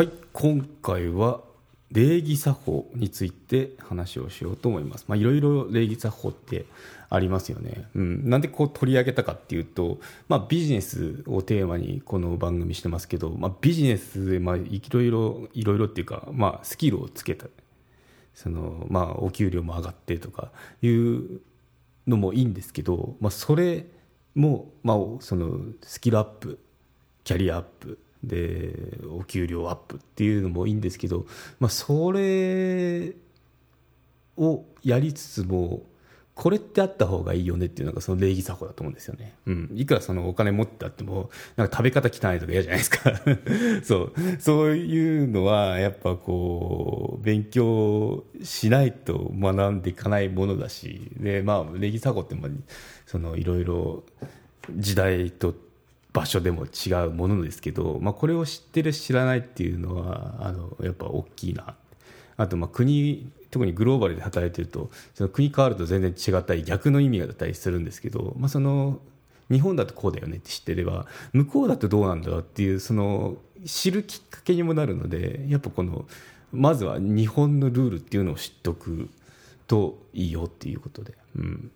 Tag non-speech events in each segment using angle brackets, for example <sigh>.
はい今回は礼儀作法について話をしようと思います。まあ、いろいろ礼儀作法ってありますよね。うん、なんでこう取り上げたかっていうと、まあ、ビジネスをテーマにこの番組してますけど、まあ、ビジネスでまあいろいろいろいろっていうか、まあ、スキルをつけたその、まあ、お給料も上がってとかいうのもいいんですけど、まあ、それも、まあ、そのスキルアップキャリアアップでお給料アップっていうのもいいんですけど、まあ、それをやりつつもこれってあった方がいいよねっていうのがその礼儀作法だと思うんですよね。うん。いくらそのお金持ってあっても、なんか食べ方汚いとか嫌じゃないですか。<laughs> そう。そういうのは、やっぱこう、勉強しないと学んでいかないものだし、で、まあ、礼儀作法って、まあ、その、いろいろ時代と場所でも違うものですけど、まあ、これを知ってる知らないっていうのはあのやっぱ大きいな。あとまあ国特にグローバルで働いてるとその国変わると全然違ったり逆の意味だったりするんですけど、まあ、その日本だとこうだよねって知ってれば向こうだとどうなんだろうっていうその知るきっかけにもなるのでやっぱこのまずは日本のルールっていうのを知っておくといいよっていうことで、うん、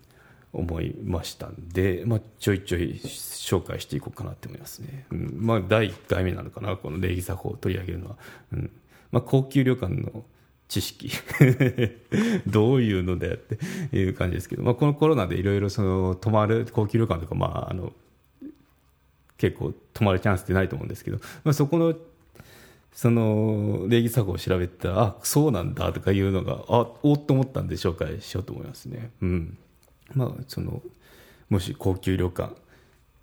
思いましたんで、まあ、ちょいちょい紹介していこうかなって思いますね。うん、まあ、第1回目なのかな、この礼儀作法を取り上げるのは。うん。まあ、高級旅館の知識。<laughs> どういうのだよっていう感じですけど、まあ、このコロナでいろいろその泊まる高級旅館とか、まあ、あの結構泊まるチャンスってないと思うんですけど、まあ、そこのその礼儀作法を調べたらあそうなんだとかいうのがあおっと思ったんで紹介しようと思いますね。うん。まあ、そのもし高級旅館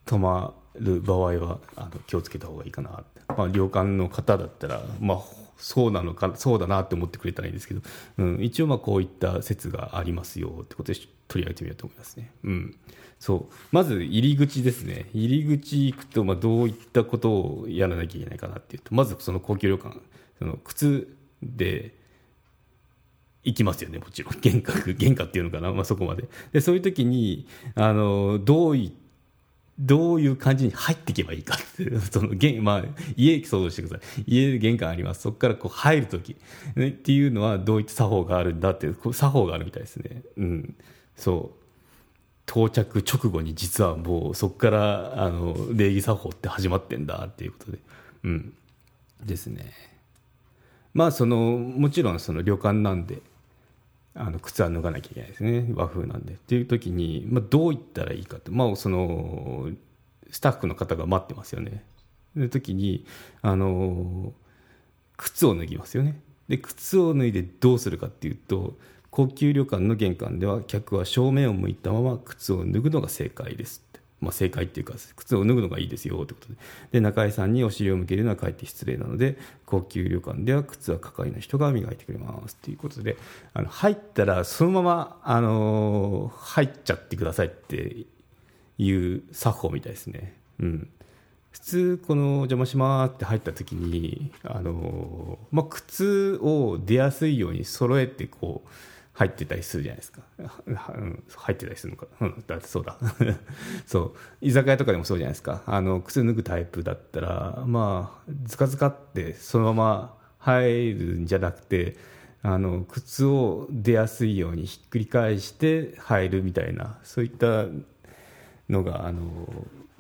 泊まる場合はあの気をつけた方がいいかなまあ、旅館の方だったら、まあ、そうなのかそうだなって思ってくれたらいいんですけど、うん、一応まあこういった説がありますよってことで取り上げてみようと思いますね。うん、そうまず入り口ですね入り口行くとまあどういったことをやらなきゃいけないかなっていうとまずその高級旅館その靴で行きますよね、もちろん。原価、原価っていうのかな、まあ、そこまで。で、そういう時に、あの、どうい、どういう感じに入っていけばいいかって、その、まあ、家想像してください。家で玄関あります。そこからこう入る時、ね、っていうのはどういった作法があるんだっていう、こう、作法があるみたいですね。うん。そう。到着直後に実はもうそこからあの礼儀作法って始まってんだっていうことで、うん、ですね。まあそのもちろんその旅館なんであの靴は脱がなきゃいけないですね。和風なんで。っていう時に、まあ、どう言ったらいいかって、まあ、そのスタッフの方が待ってますよね。の時にあの靴を脱ぎますよね。で靴を脱いでどうするかっていうと高級旅館の玄関では客は正面を向いたまま靴を脱ぐのが正解です。まあ、正解っていうか靴を脱ぐのがいいですよってことでで中井さんにお尻を向けるのはかえって失礼なので高級旅館では靴は係の人が磨いてくれますっていうことであの入ったらそのまま、あのー、入っちゃってくださいっていう作法みたいですね。うん普通この「邪魔します」って入った時にあの、まあ、靴を出やすいように揃えてこう入ってたりするじゃないですか、うん、入ってたりするのか、うん、だってそうだ。<laughs> そう。居酒屋とかでもそうじゃないですか。あの靴脱ぐタイプだったらまあずかずかってそのまま入るんじゃなくてあの靴を出やすいようにひっくり返して入るみたいなそういったのがあの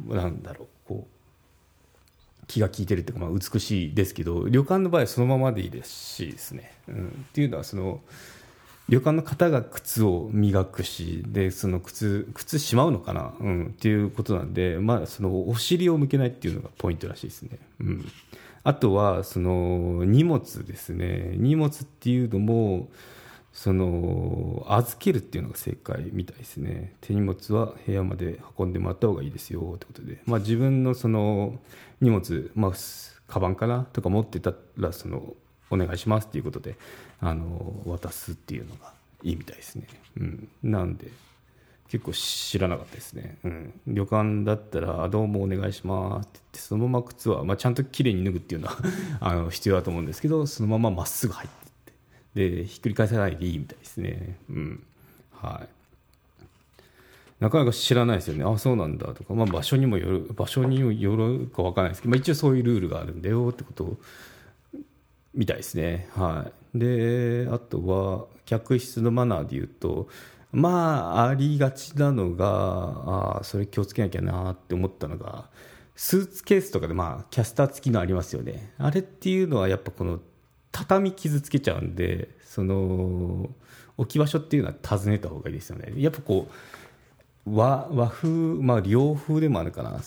なんだろうこう気が利いてるっていうか、まあ、美しいですけど旅館の場合そのままでいいですしですね、うん、っていうのはその旅館の方が靴を磨くしでその靴靴しまうのかな、うん、っていうことなんで、まあ、そのお尻を向けないっていうのがポイントらしいですね。うん。あとはその荷物ですね。荷物っていうのもその預けるっていうのが正解みたいですね。手荷物は部屋まで運んでもらった方がいいですよってことで、まあ、自分のその荷物、まあ、カバンかな？とか持ってたらそのお願いしますっていうことであの渡すっていうのがいいみたいですね、うん、なんで結構知らなかったですね、うん、旅館だったら「どうもお願いします」って言ってそのまま靴は、まあ、ちゃんときれいに脱ぐっていうのは <laughs> あの必要だと思うんですけどそのまままっすぐ入ってってでひっくり返さないでいいみたいですね。うん。はい。なかなか知らないですよね、あそうなんだとか、まあ、場所にもよる、場所にもよるか分からないですけど、まあ、一応そういうルールがあるんだよってことをみたいですね。はい。で、あとは、客室のマナーで言うと、まあ、ありがちなのが、ああ、それ気をつけなきゃなって思ったのが、スーツケースとかで、まあ、キャスター付きのありますよね。あれっていうのは、やっぱこの、畳傷つけちゃうんで、その、置き場所っていうのは尋ねた方がいいですよね。やっぱこう、和和風、まあ、洋風でもあるかな。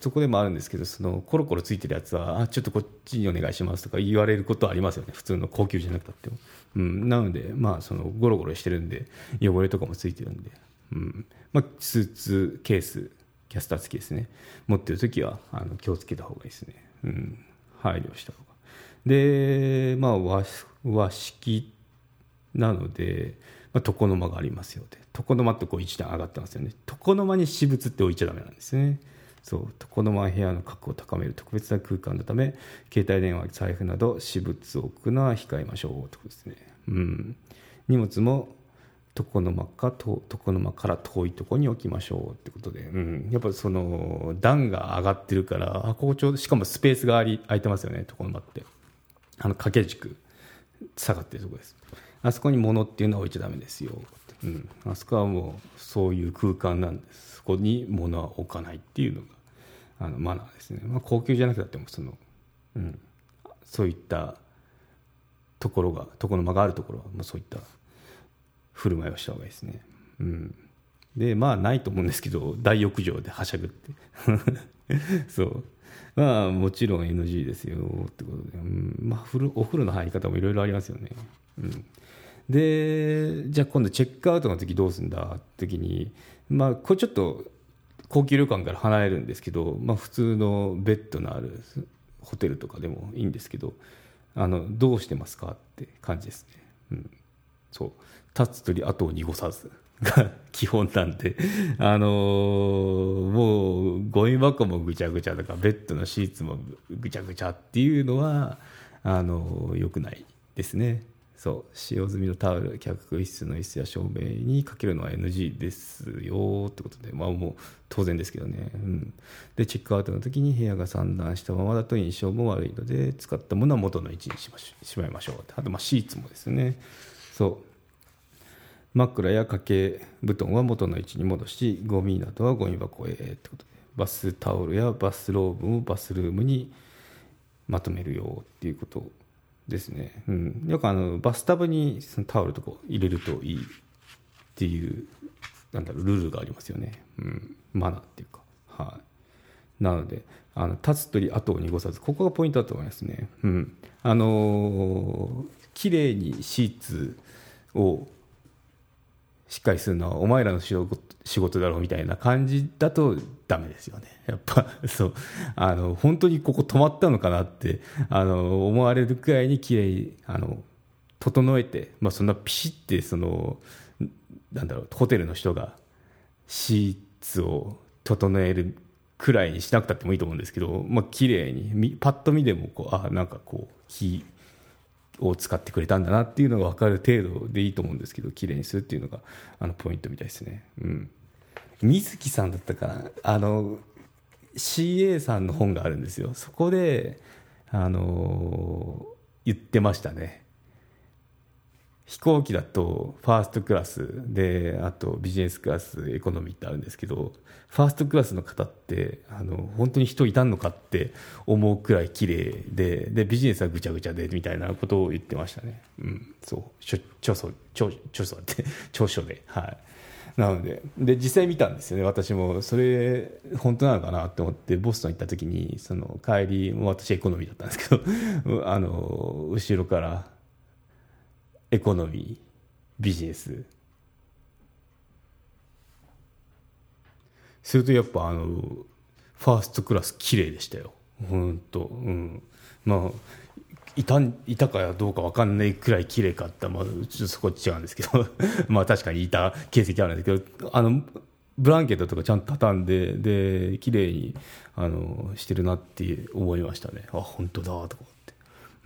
そこでもあるんですけど、そのコロコロついてるやつは、あちょっとこっちにお願いしますとか言われることはありますよね、普通の高級じゃなくたっても。うん、なので、まあ、そのゴロゴロしてるんで、汚れとかもついてるんで、うん。まあ、スーツケース、キャスター付きですね、持ってるときはあの気をつけた方がいいですね、うん、配慮した方が。で、まあ和、和式なので、まあ、床の間がありますよで、床の間ってこう一段上がってますよね、床の間に私物って置いちゃだめなんですね。そう床の間部屋の確を高める特別な空間のため携帯電話財布など私物を置くのは控えましょうということですね、うん、荷物も床の間か床の間から遠いところに置きましょうってことで、うん、やっぱその段が上がってるからあここちょうどしかもスペースがあり空いてますよね床の間って。あの掛け軸下がってるところです。あそこに物っていうのは置いちゃだめですよ、うん、あそこはもうそういう空間なんです。そこに物は置かないっていうのがあのマナーですね、まあ、高級じゃなくてもその、うん、そういったところが床の間があるところはもうそういった振る舞いをした方がいいですね、うん、でまあないと思うんですけど大浴場ではしゃぐって。<laughs> そう。まあもちろん NG ですよってことで、うん。まあ、お風呂の入り方もいろいろありますよね、うん、でじゃあ今度チェックアウトの時どうするんだ？って時にまあ、これちょっと高級旅館から離れるんですけど、まあ、普通のベッドのあるホテルとかでもいいんですけどあのどうしてますかって感じですね、うん、そう。立つ鳥後を濁さずが基本なんで、あのー、もうゴミ箱もぐちゃぐちゃとかベッドのシーツもぐちゃぐちゃっていうのはあのー、よくないですね。そう使用済みのタオル客室の椅子や照明にかけるのは NG ですよってことでまあもう当然ですけどね、うん、でチェックアウトの時に部屋が散乱したままだと印象も悪いので使ったものは元の位置にしまししまいましょう。あとまあシーツもですね。そう。枕や掛け布団は元の位置に戻しゴミなどはゴミ箱へってことでバスタオルやバスローブをバスルームにまとめるよっていうことですね、うん、よくあのバスタブにそのタオルとか入れるといいっていうなんだろうルールがありますよね、うん、マナーっていうか。はい。なのであの立つ鳥後を濁さずここがポイントだと思いますね。うん。あのー、綺麗にシーツをしっかりするのはお前らの仕事だろうみたいな感じだとダメですよね。やっぱ、<laughs> そう、あの、本当にここ止まったのかなって、あの、思われるくらいに綺麗に、あの、整えて、まあそんなピシッて、その、なんだろう、ホテルの人がシーツを整えるくらいにしなくたってもいいと思うんですけど、まあ綺麗に、パッと見でもこう、あ、なんかこう、を使ってくれたんだなっていうのが分かる程度でいいと思うんですけど綺麗にするっていうのがあのポイントみたいですね。うん。水木さんだったかなあの CA さんの本があるんですよ。そこであの言ってましたね。飛行機だとファーストクラスであとビジネスクラスエコノミーってあるんですけどファーストクラスの方ってあの本当に人いたのかって思うくらい綺麗ででビジネスはぐちゃぐちゃでみたいなことを言ってましたね、うん、そう。著書著書って <laughs> 著書で。はい。なのでで実際見たんですよね。私もそれ本当なのかなって思ってボストン行った時にその帰り私エコノミーだったんですけど <laughs> あの後ろからエコノミービジネス。するとやっぱあのファーストクラス綺麗でしたよ。本当うん。まあいたいたかどうか分かんないくらい綺麗かった、まあ、ちょっとそこ違うんですけど。<laughs> まあ確かにいた形跡あるんですけど。あのブランケットとかちゃんと畳んでで綺麗にあにしてるなって思いましたね。あ本当だと思って、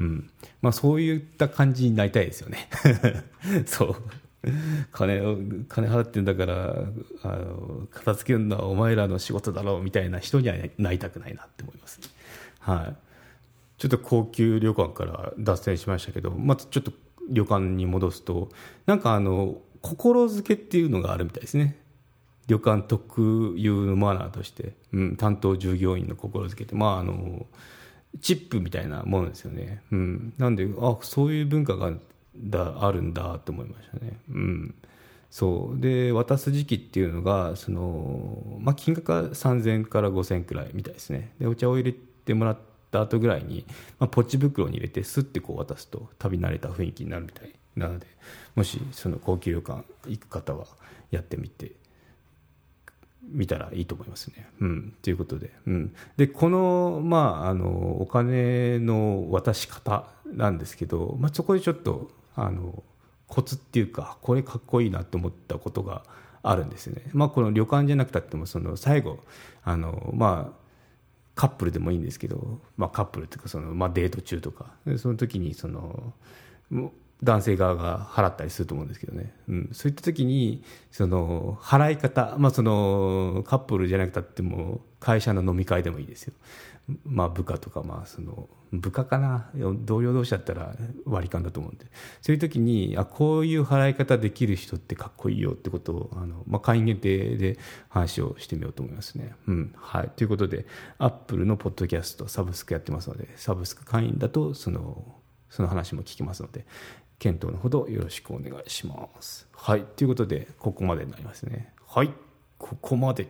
うん。まあ、そういった感じになりたいですよね。<laughs> そう。金を金払ってんだからあの片付けるのはお前らの仕事だろうみたいな人にはなりたくないなって思います、ね、はい。ちょっと高級旅館から脱線しましたけどまずちょっと旅館に戻すとなんかあの心づけっていうのがあるみたいですね。旅館特有のマナーとして、うん、担当従業員の心づけって。まああのチップみたいなものですよね、うん、なんであそういう文化がだあるんだと思いましたね、うん、そう。で渡す時期っていうのがその、まあ、金額は3000から5000くらいみたいですね。でお茶を入れてもらった後ぐらいに、まあ、ポチ袋に入れてスッてこう渡すと旅慣れた雰囲気になるみたいなのでもしその高級旅館行く方はやってみて見たらいいと思いますね。うん、ということで,、うん、でこの,、まあ、あのお金の渡し方なんですけど、まあ、そこでちょっとあのコツっていうかこれかっこいいなと思ったことがあるんですよね。まあ、この旅館じゃなくたってもその最後あの、まあ、カップルでもいいんですけど、まあ、カップルっていうかその、まあ、デート中とかその時にその男性側が払ったりすると思うんですけどね、うん、そういった時にその払い方、まあ、そのカップルじゃなくたっても会社の飲み会でもいいですよ、まあ、部下とかまあその部下かな？同僚同士だったら割り勘だと思うんで。そういう時にあこういう払い方できる人ってかっこいいよってことをあの、まあ、会員限定で話をしてみようと思いますね。うん。はい、ということでアップルのポッドキャストサブスクやってますのでサブスク会員だとそのその話も聞きますので検討のほどよろしくお願いします。はい、ということで、ここまでになりますね。はい、ここまで。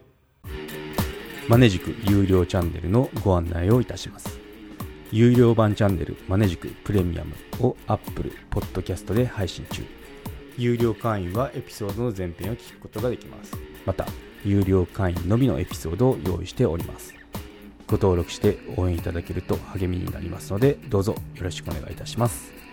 マネジク有料チャンネルのご案内をいたします。有料版チャンネルマネジクプレミアムを Apple Podcast で配信中。有料会員はエピソードの前編を聞くことができます。また、有料会員のみのエピソードを用意しております。ご登録して応援いただけると励みになりますので、どうぞよろしくお願いいたします。